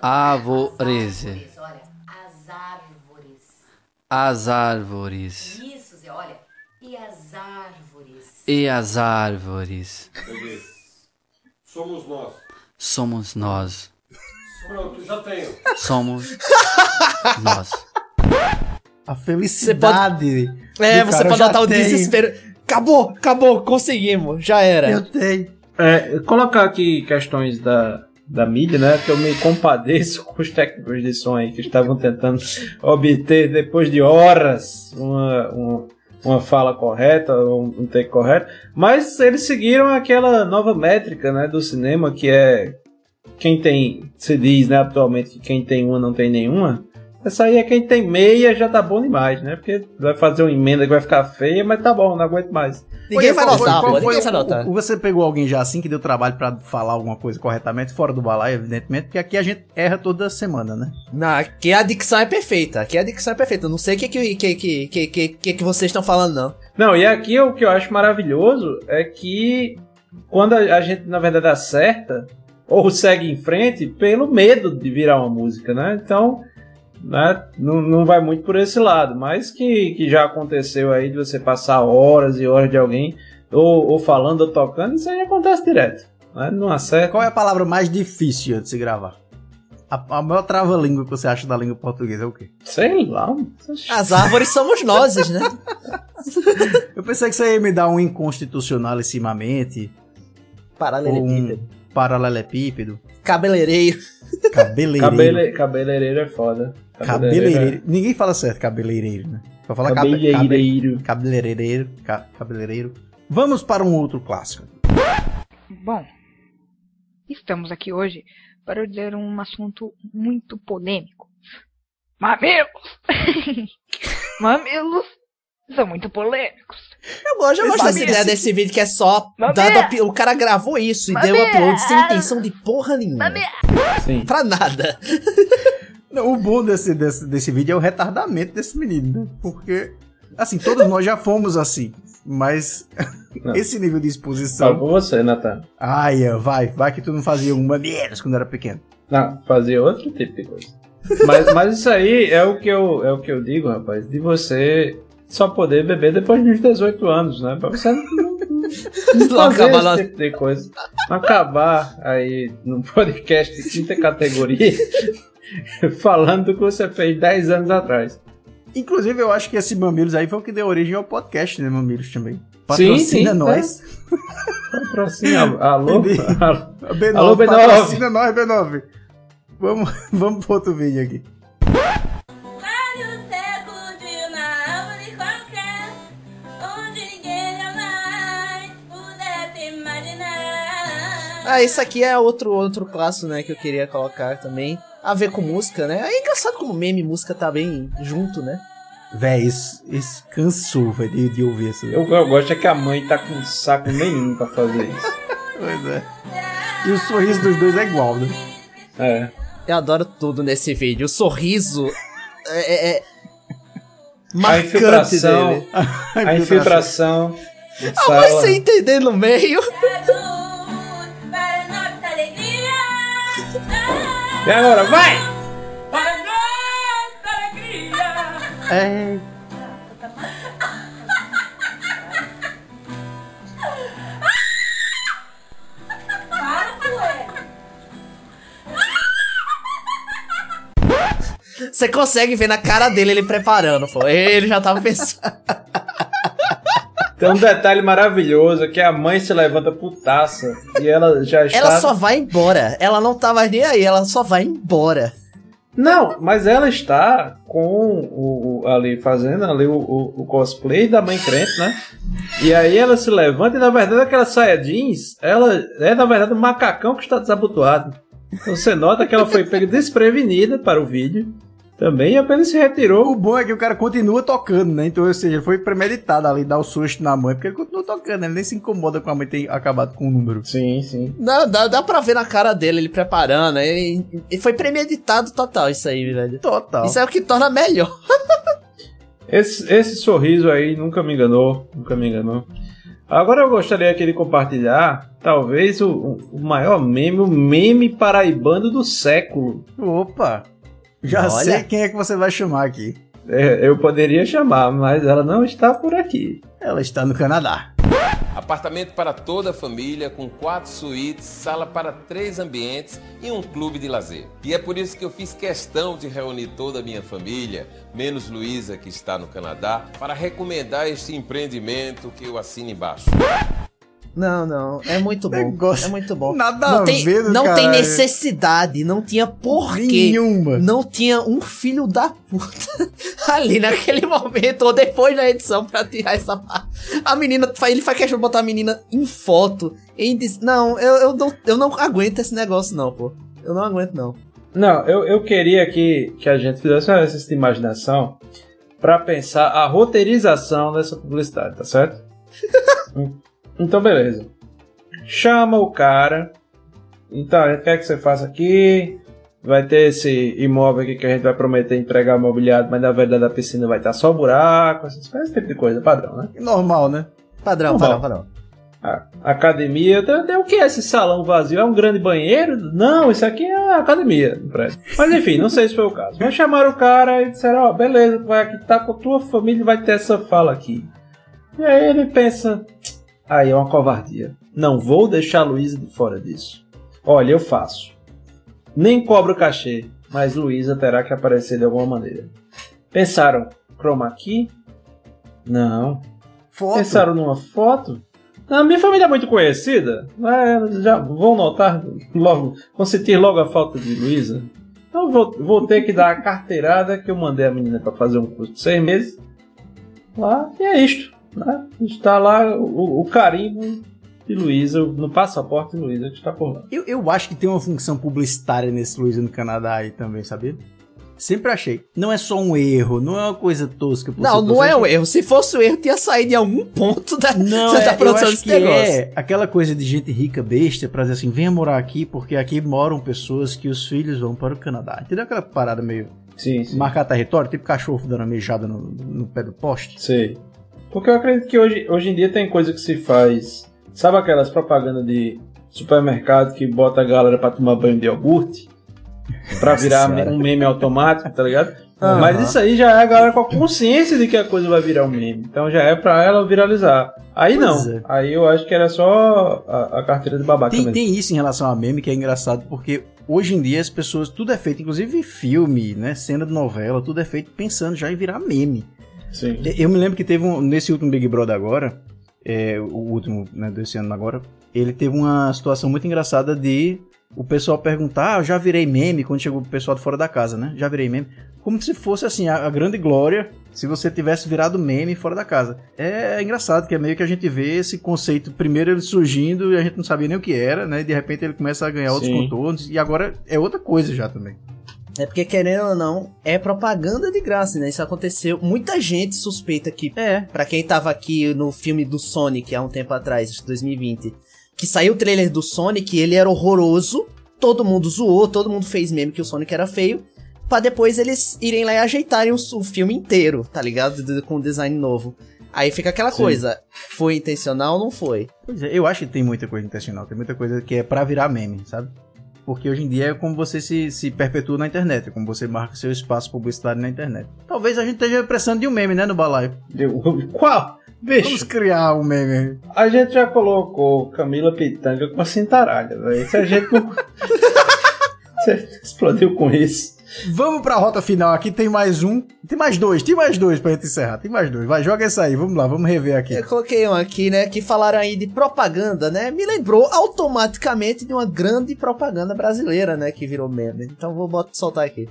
Árvores. Olha, as árvores. As árvores. Isso, Zé, olha. E as árvores. E as árvores. Peguei. Somos nós. Somos nós. Pronto, já tenho. Somos nós. A felicidade. É, do você cara pode notar o desespero. Acabou, acabou, conseguimos, já era. Eu tenho. É, colocar aqui questões da, da mídia, né? Que eu me compadeço com os técnicos de som aí que estavam tentando obter, depois de horas, uma, uma, uma fala correta, um, take correto. Mas eles seguiram aquela nova métrica, né? Do cinema, que é quem tem, se diz, né? Atualmente que quem tem uma não tem nenhuma. Essa aí é quem tem meia já tá bom demais, né? Porque vai fazer uma emenda que vai ficar feia, mas tá bom, não aguento mais. Ninguém vai notar, pô, ninguém vai notar. o- Você pegou alguém já assim que deu trabalho pra falar alguma coisa corretamente, fora do balaio, evidentemente, porque aqui a gente erra toda semana, né? Não, aqui a dicção é perfeita. Aqui a dicção é perfeita. Eu não sei o que que, que, que, que, que, que, vocês estão falando, não. Não, e aqui o que eu acho maravilhoso é que quando a, a gente, na verdade, acerta ou segue em frente pelo medo de virar uma música, né? Então, né, não, não vai muito por esse lado, mas que, que já aconteceu aí de você passar horas e horas de alguém ou, ou falando ou tocando, isso aí acontece direto. Né? Não acerta. Qual é a palavra mais difícil de se gravar? A, a maior trava-língua que você acha da língua portuguesa é o quê? Sei lá. As árvores somos nós, né? Eu pensei que você ia me dar um inconstitucionalissimamente. Paralelepípedo. Um paralelepípedo. Cabeleireiro. Cabeleireiro. Cabele, cabeleireiro é foda. Cabeleireiro. Ninguém fala certo cabeleireiro, né? Pra falar cabe- Cabeleireiro. cabe- Cabeleireiro. ca- Cabeleireiro. Vamos para um outro clássico. Bom, estamos aqui hoje para dizer um assunto muito polêmico. Mamilos! Mamilos são muito polêmicos. Eu gosto, eu gosto dessa ideia desse vídeo que é só. dando o cara gravou isso e deu Mamê! upload sem intenção de porra nenhuma. Sim. Pra nada. Não, o bom desse, desse, desse vídeo é o retardamento desse menino, né? Porque, assim, todos nós já fomos assim. Mas Não. esse nível de Só exposição. com você, Natan. Ai, vai, vai que tu não fazia um maneiros quando era pequeno. Não, fazer outro tipo de coisa. Mas, mas isso aí é o, que eu, é o que eu digo, rapaz, de você só poder beber depois dos 18 anos, né? Pra você não, não, não Não fazer acabar esse lá. tipo de coisa. Não acabar aí num podcast de quinta categoria falando do que você fez 10 anos atrás. Inclusive, eu acho que esse Mamilos aí foi o que deu origem ao podcast, né, Mamilos também. Sim, Patrocina sim, nós. Patrocina. Alô? Entendi. Alô, B9, Alô, B9. patrocina nós, B9. Vamos, vamos pro outro vídeo aqui. Ah, esse aqui é outro, outro clássico, né, que eu queria colocar também. A ver com música, né? É engraçado como meme e música tá bem junto, né? Véi, isso, isso cansou, véi, de, de ouvir isso. Eu, eu gosto é que a mãe tá com saco nenhum pra fazer isso. Pois é. E o sorriso dos dois é igual, né? É. Eu adoro tudo nesse vídeo. O sorriso é, é- é A marcante infiltração. dele. A infiltração. Ah, mas sem entender no meio. E agora, vai! É. Você consegue ver na cara dele ele preparando, pô. Ele já tava pensando. Tem um detalhe maravilhoso que a mãe se levanta putaça e ela já está. Ela só vai embora. Ela não tava nem aí, ela só vai embora. Não, mas ela está com o, o- ali fazendo ali o, o- o cosplay da mãe crente, né? E aí ela se levanta e na verdade aquela saia jeans, ela é na verdade um macacão que está desabotoado. Então você nota que ela foi pega desprevenida para o vídeo também e apenas se retirou. O bom é que o cara continua tocando, né? Então, ou seja, foi premeditado ali dar o susto na mãe, porque ele continua tocando, ele nem se incomoda com a mãe ter acabado com o número. Sim, sim. Dá, dá, dá pra ver na cara dele ele preparando. E, e foi premeditado total isso aí, velho. Total. Isso é o que torna melhor. Esse, esse sorriso aí nunca me enganou, nunca me enganou. Agora eu gostaria aqui de compartilhar, talvez, o, o maior meme, o meme paraibano do século. Opa! Já Olha. sei quem é que você vai chamar aqui. É, eu poderia chamar, mas ela não está por aqui. Ela está no Canadá. Apartamento para toda a família, com quatro suítes, sala para três ambientes e um clube de lazer. E é por isso que eu fiz questão de reunir toda a minha família, menos Luísa, que está no Canadá, para recomendar este empreendimento que eu assino embaixo. Não, não. É muito bom. Negócio- É muito bom. nada não a tem, ver Não tem caralho. necessidade, não tinha porquê. Nenhuma. Não tinha um filho da puta ali naquele momento, ou depois da edição, pra tirar essa parte. A menina, ele faz questão de botar a menina em foto. E diz, não, eu, eu, não, eu não aguento esse negócio, não, pô. Eu não aguento, não. Não, eu, eu queria que, que a gente fizesse um exercício de imaginação para pensar a roteirização dessa publicidade, tá certo? então, beleza. Chama o cara. Então, a gente quer que você faça aqui. Vai ter esse imóvel aqui que a gente vai prometer entregar mobiliado, mas na verdade a piscina vai estar só buraco, esse tipo de coisa, padrão, né? Normal, né? Padrão, Normal. padrão, padrão. A academia, o que é esse salão vazio? É um grande banheiro? Não, isso aqui é a academia. Mas enfim, não sei se foi o caso. Mas chamaram o cara e disseram, ó, beleza, vai aqui, tá com a tua família vai ter essa fala aqui. E aí ele pensa, aí é uma covardia. Não vou deixar a Luísa de fora disso. Olha, eu faço. Nem cobro cachê, mas Luísa terá que aparecer de alguma maneira. Pensaram, chroma key? Não. Foto? Pensaram numa foto? Não, minha família é muito conhecida. É, já vão notar logo, vão sentir logo a falta de Luísa. Então vou, vou ter que dar a carteirada que eu mandei a menina para fazer um curso de seis meses. Lá, e é isto. Né? Está lá o, o carimbo de Luísa, no passaporte de Luísa que está por lá. Eu, eu acho que tem uma função publicitária nesse Luiz no Canadá aí também, sabia? Sempre achei. Não é só um erro, não é uma coisa tosca. Não, não é um erro. Se fosse um erro, tinha saído em algum ponto da, Não, da é, produção acho desse que negócio. é aquela coisa de gente rica besta pra dizer assim, venha morar aqui porque aqui moram pessoas que os filhos vão para o Canadá. Entendeu aquela parada meio sim, sim. marcar território, tipo cachorro dando uma mijada no, no pé do poste? Sei. Porque eu acredito que hoje, hoje em dia tem coisa que se faz. Sabe aquelas propagandas de supermercado que bota a galera pra tomar banho de iogurte? Pra virar um meme automático, tá ligado? Mas isso aí já é a galera com a consciência de que a coisa vai virar um meme. Então já é pra ela viralizar. Aí Pois não. é. Aí eu acho que era só a, a carteira de babaca Tem, mesmo. tem isso em relação a meme que é engraçado, porque hoje em dia as pessoas, tudo é feito, inclusive filme, né, cena de novela, tudo é feito pensando já em virar meme. Sim. Eu me lembro que teve um, nesse último Big Brother agora, é, o último né, desse ano agora, ele teve uma situação muito engraçada de o pessoal perguntar, ah, eu já virei meme, quando chegou o pessoal de fora da casa, né? Já virei meme. Como se fosse assim, a, a grande glória se você tivesse virado meme fora da casa. É, engraçado, que é meio que a gente vê esse conceito, primeiro ele surgindo e a gente não sabia nem o que era, né? E de repente ele começa a ganhar outros Sim. contornos, e agora é outra coisa já também. É porque, querendo ou não, é propaganda de graça, né? Isso aconteceu. Muita gente suspeita que, é. pra quem tava aqui no filme do Sonic há um tempo atrás, acho que 2020, que saiu o trailer do Sonic, ele era horroroso, todo mundo zoou, todo mundo fez meme que o Sonic era feio, pra depois eles irem lá e ajeitarem o, o filme inteiro, tá ligado? Com um design novo. Aí fica aquela Sim. coisa, foi intencional ou não foi? Pois é, eu acho que tem muita coisa intencional, tem muita coisa que é pra virar meme, sabe? Porque hoje em dia é como você se, se perpetua na internet, é como você marca seu espaço publicitário na internet. Talvez a gente esteja precisando de um meme, né, no balaio? Qual? Bicho. Vamos criar um meme. A gente já colocou Camila Pitanga com a cintaralha, velho. Se a gente não. Você explodiu com isso. Vamos pra rota final aqui, tem mais um. Tem mais dois, tem mais dois pra gente encerrar. Tem mais dois. Vai, joga essa aí, vamos lá, vamos rever aqui. Eu coloquei um aqui, né, que falaram aí de propaganda, né? Me lembrou automaticamente de uma grande propaganda brasileira, né, que virou meme. Então vou soltar aqui.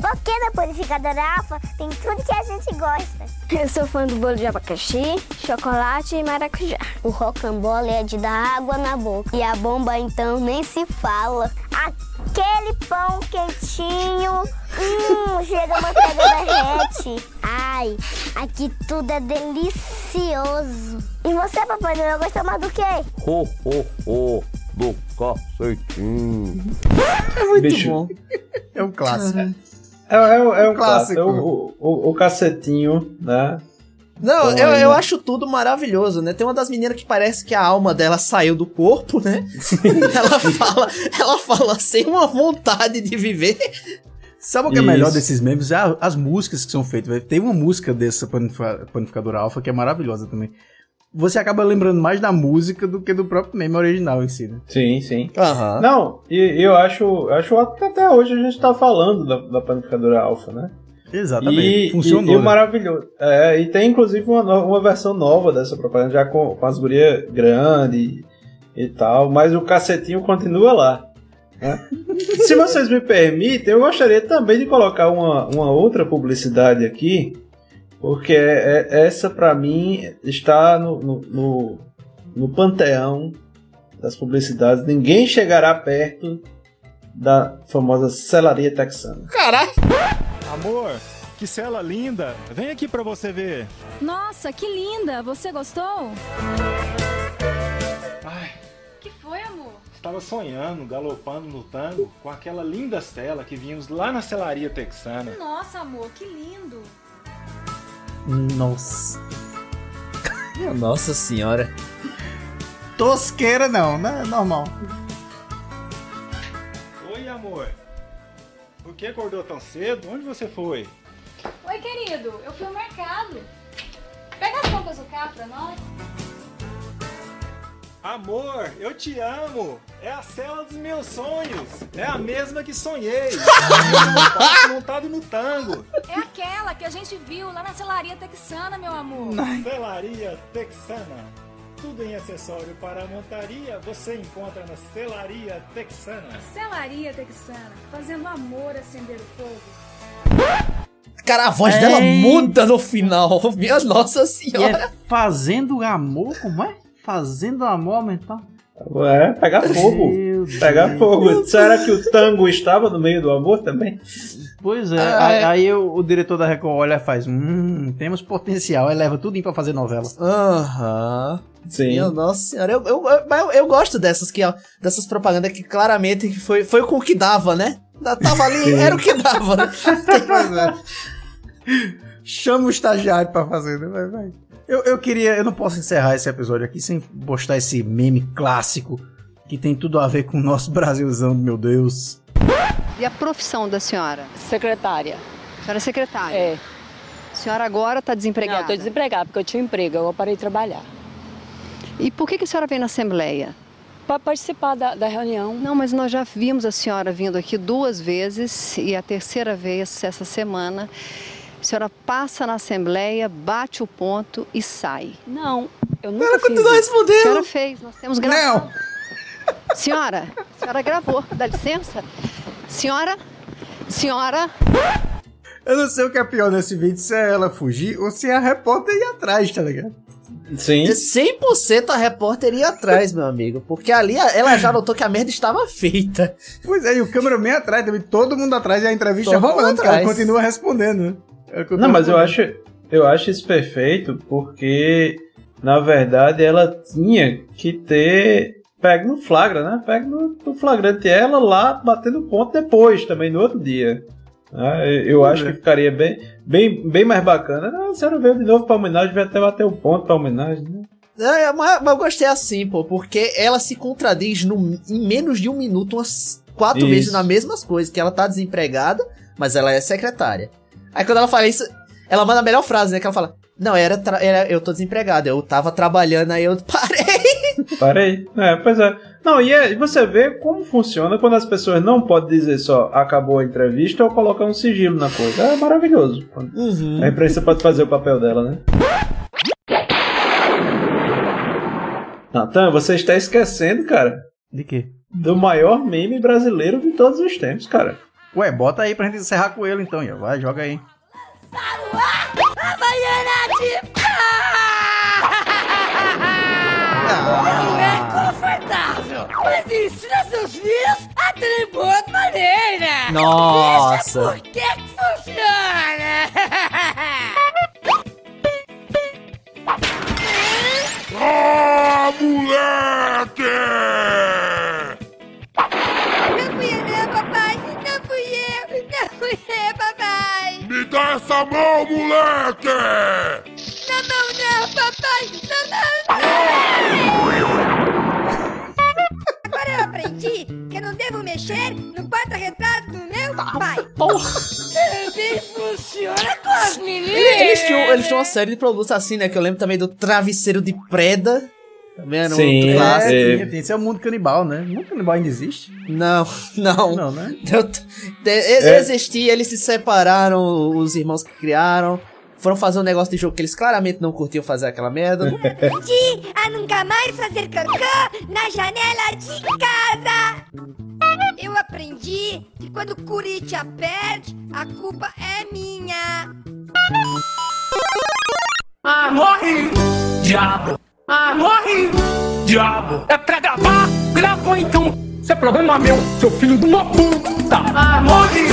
Porque na purificadora alfa tem tudo que a gente gosta. Eu sou fã do bolo de abacaxi, chocolate e maracujá. O rocambole é de dar água na boca. E a bomba então nem se fala. Aquele pão quentinho. Hum, chega a manteiga derrete. Ai, aqui tudo é delicioso. E você, Papai Noel, gosta mais do quê? Ho, ho, ho, do cacetinho. É muito Bicho. bom. É um clássico. É, é, é um Clássico. clássico. É o, o, o cacetinho, né? Não, eu, eu acho tudo maravilhoso, né? Tem uma das meninas que parece que a alma dela saiu do corpo, né? ela fala, ela fala sem uma vontade de viver. Sabe o que é Isso. melhor desses memes? É as músicas que são feitas. Tem uma música dessa panificadora alfa que é maravilhosa também. Você acaba lembrando mais da música do que do próprio meme original em si, né? Sim, sim. Aham. Não, e eu acho, acho que até hoje a gente tá falando da, da panificadora alfa, né? Exatamente. E, Funcionou. e, e o né? maravilhoso. É, e tem inclusive uma, uma versão nova dessa propaganda, já com, com as gurias grandes e, e tal, mas o cacetinho continua lá. né? Se vocês me permitem, eu gostaria também de colocar uma, uma outra publicidade aqui, porque é- é- essa pra mim está no, no, no, no panteão das publicidades. Ninguém chegará perto da famosa selaria texana. Caralho! Amor, que cela linda! Vem aqui pra você ver. Nossa, que linda! Você gostou? Ai, que foi, amor? estava sonhando, galopando no tango com aquela linda cela que vimos lá na celaria texana. Nossa, amor, que lindo! Nossa. Nossa senhora. Tosqueira não, né? Normal. Oi, amor. Por que acordou tão cedo? Onde você foi? Oi, querido, eu fui ao mercado. Pega as compras do carro pra nós. Amor, eu te amo! É a cela dos meus sonhos! É a mesma que sonhei! montado, montado no tango! É aquela que a gente viu lá na celaria texana, meu amor. Celaria Texana. Tudo em acessório para a montaria você encontra na Celaria Texana. Celaria texana, fazendo amor acender o fogo. Cara, a voz É. dela muda no final. Minha nossa E senhora. é fazendo amor, como é? Fazendo amor aumentar. É, pegar fogo. Meu Pegar Deus. fogo. Será que o tango estava no meio do amor também? Pois é, Ah, aí, é. aí o, o diretor da Record olha e faz, hum, temos potencial, aí leva tudo pra fazer novela. Aham. Sim. Minha nossa senhora. Eu, eu, eu, eu- gosto dessas, que, dessas propagandas que claramente foi, foi com o que dava, né? Tava ali, Sim. era o que dava, né? Pois é. Chama o estagiário pra fazer, né? Vai, vai. Eu, eu queria, eu não posso encerrar esse episódio aqui sem postar esse meme clássico que tem tudo a ver com o nosso Brasilzão, meu Deus. E a profissão da senhora? Secretária. A senhora é secretária? É. A senhora agora está desempregada? Não, estou desempregada porque eu tinha um emprego, eu parei de trabalhar. E por que, que a senhora veio na Assembleia? Para participar da, da reunião. Não, mas nós já vimos a senhora vindo aqui duas vezes e a terceira vez essa semana. A senhora passa na Assembleia, bate o ponto e sai. Não, eu nunca Ela fiz continua isso. respondendo. A senhora fez, nós temos gravação. Senhora, a senhora gravou, dá licença? Senhora, senhora... Eu não sei o que é pior nesse vídeo, se é ela fugir ou se é a repórter ir atrás, tá ligado? Sim. 100% a repórter ia atrás, meu amigo. Porque ali ela já notou que a merda estava feita. Pois é, e o cameraman atrás também, todo mundo atrás e a entrevista Todo rolando, ela atrás. continua respondendo, né? É o que Não, mas eu acho, eu acho isso perfeito porque, na verdade, ela tinha que ter pego no flagra, né? Pego no, no flagrante ela lá batendo ponto depois, também no outro dia. né? Eu- Eu acho que ficaria bem, bem, bem mais bacana. Ah, a senhora veio de novo pra homenagem, vai até bater o ponto pra homenagem, né? É, mas, mas eu gostei assim, pô, porque ela se contradiz no- em menos de um minuto umas quatro Isso. vezes nas mesmas coisas, que ela tá desempregada, mas ela é secretária. Aí quando ela fala isso, ela manda a melhor frase, né? Que ela fala, não, era, era eu tô desempregada, eu tava trabalhando, aí eu parei. Parei. É, pois é. Não, e, é, você vê como funciona quando as pessoas não podem dizer só acabou a entrevista ou colocar um sigilo na coisa. É maravilhoso. Uhum. A imprensa pode fazer o papel dela, né? Natan, você está esquecendo, cara. De quê? Do maior meme brasileiro de todos os tempos, cara. Ué, bota aí pra gente encerrar com ele então, Ian. vai, joga aí. Não é confortável, mas ensina seus filhos a terem boas maneiras. Nossa. Veja por que que funciona. Ah, moleque! Não eu, papai. Me dá essa mão, moleque! Na mão não, papai. Na mão Agora eu aprendi que eu não devo mexer no porta-retrato do meu pai. Também funciona com as meninas. Ele- Eles tinham, eles tinham uma série de produtos assim, né? Que eu lembro também do Travesseiro de Preda. Também era um Sim, é, clássico. é. Tinha, tinha. Esse é o mundo canibal, né? O mundo canibal ainda existe? Não, não. Não, né? Eu t- de- É. Existia, eles se separaram, os irmãos que criaram. Foram fazer um negócio de jogo que eles claramente não curtiam fazer aquela merda. Aprendi a nunca mais fazer cocô na janela de casa. Eu aprendi que quando o Corinthians perde, a culpa é minha. Ah, morre! Diabo! Ah, morre! Diabo! É pra gravar? Gravou então! Isso é problema meu, seu filho de uma puta! Ah, morre!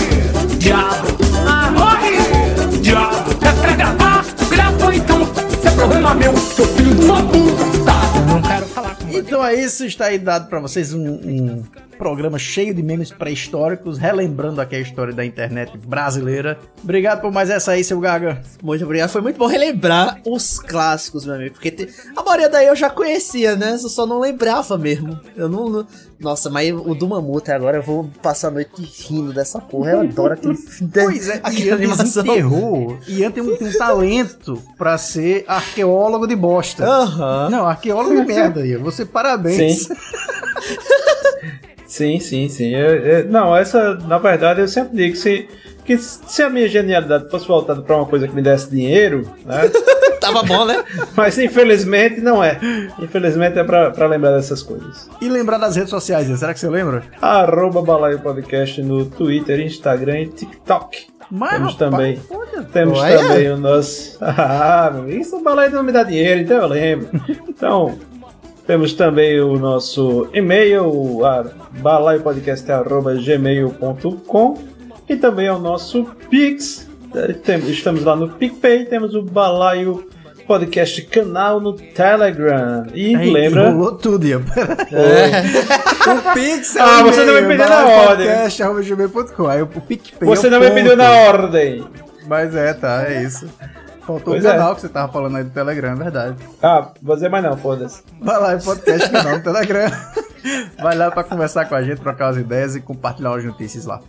Diabo! Ah, morre! Diabo! É pra gravar? Grava então! Isso é problema meu, seu filho de uma puta! Eu não quero falar com Então é isso, está aí dado pra vocês um, um programa cheio de memes pré-históricos, relembrando aqui a história da internet brasileira. Obrigado por mais essa aí, seu Gaga. Muito obrigado. Foi muito bom relembrar os clássicos, meu amigo. Porque te- a maioria daí eu já conhecia, né? Eu só não lembrava mesmo. Eu não. não- Nossa, mas o do Mamute agora eu vou passar a noite rindo dessa porra. Eu adoro aquele. Pois é, aquela Ian animação. desenterrou. Ian tem um, tem um talento pra ser arqueólogo de bosta. Aham. Não, arqueólogo de merda, Ian. Você parabéns. Sim. Sim, sim, sim. Eu- eu- não, essa, na verdade, eu sempre digo que se, que se a minha genialidade fosse voltada pra uma coisa que me desse dinheiro, né? Tava bom, né? Mas infelizmente não é. Infelizmente é pra, pra lembrar dessas coisas. E lembrar das redes sociais. Será que você lembra? Arroba Balaio Podcast no Twitter, Instagram e TikTok. Mas, temos rapaz, também, olha, temos também o nosso. Ah, isso o Balaio não me dá dinheiro, então eu lembro. Então, temos também o nosso e-mail, balaiopodcast.gmail.com e também o nosso Pix. Eh, Estamos lá no PicPay, temos o Balaio Podcast canal no Telegram. E Aí, lembra. Rolou tudo, Ian. o Pix é Ah, o você não me pediu na ordem. podcast.gmail.com. Aí o PicPay Você é o não me ponto. pediu na ordem. Mas é, tá, é isso. Faltou Pois o é. canal que você tava falando aí do Telegram, é verdade. Ah, vou dizer mais não, foda-se. Vai lá, é podcast canal no Telegram. Vai lá pra conversar com a gente, trocar as ideias e compartilhar as notícias lá.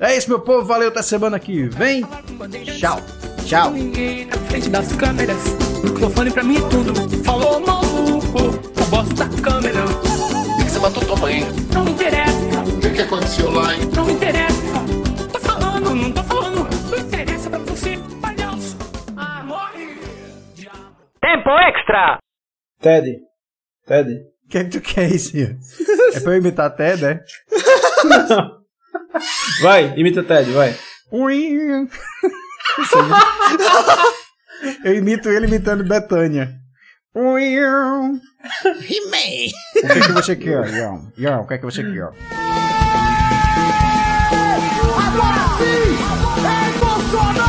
É isso, meu povo. Valeu, até semana que vem. Tchau. Tchau. Ninguém na frente das câmeras. Microfone pra mim é tudo. Falou maluco, o boss da câmera. Por que você matou tua mãe? Não me interessa, O que, que aconteceu lá, hein? não me interessa. Tempo extra! Ted. Ted. O que que tu quer, é isso? É pra eu imitar Ted, é? Vai, imita Ted, vai. Eu imito ele imitando Betânia. He-Man! O que, é que você quer, Ion? Ion, o que é que você quer? Agora sim! É Bolsonaro!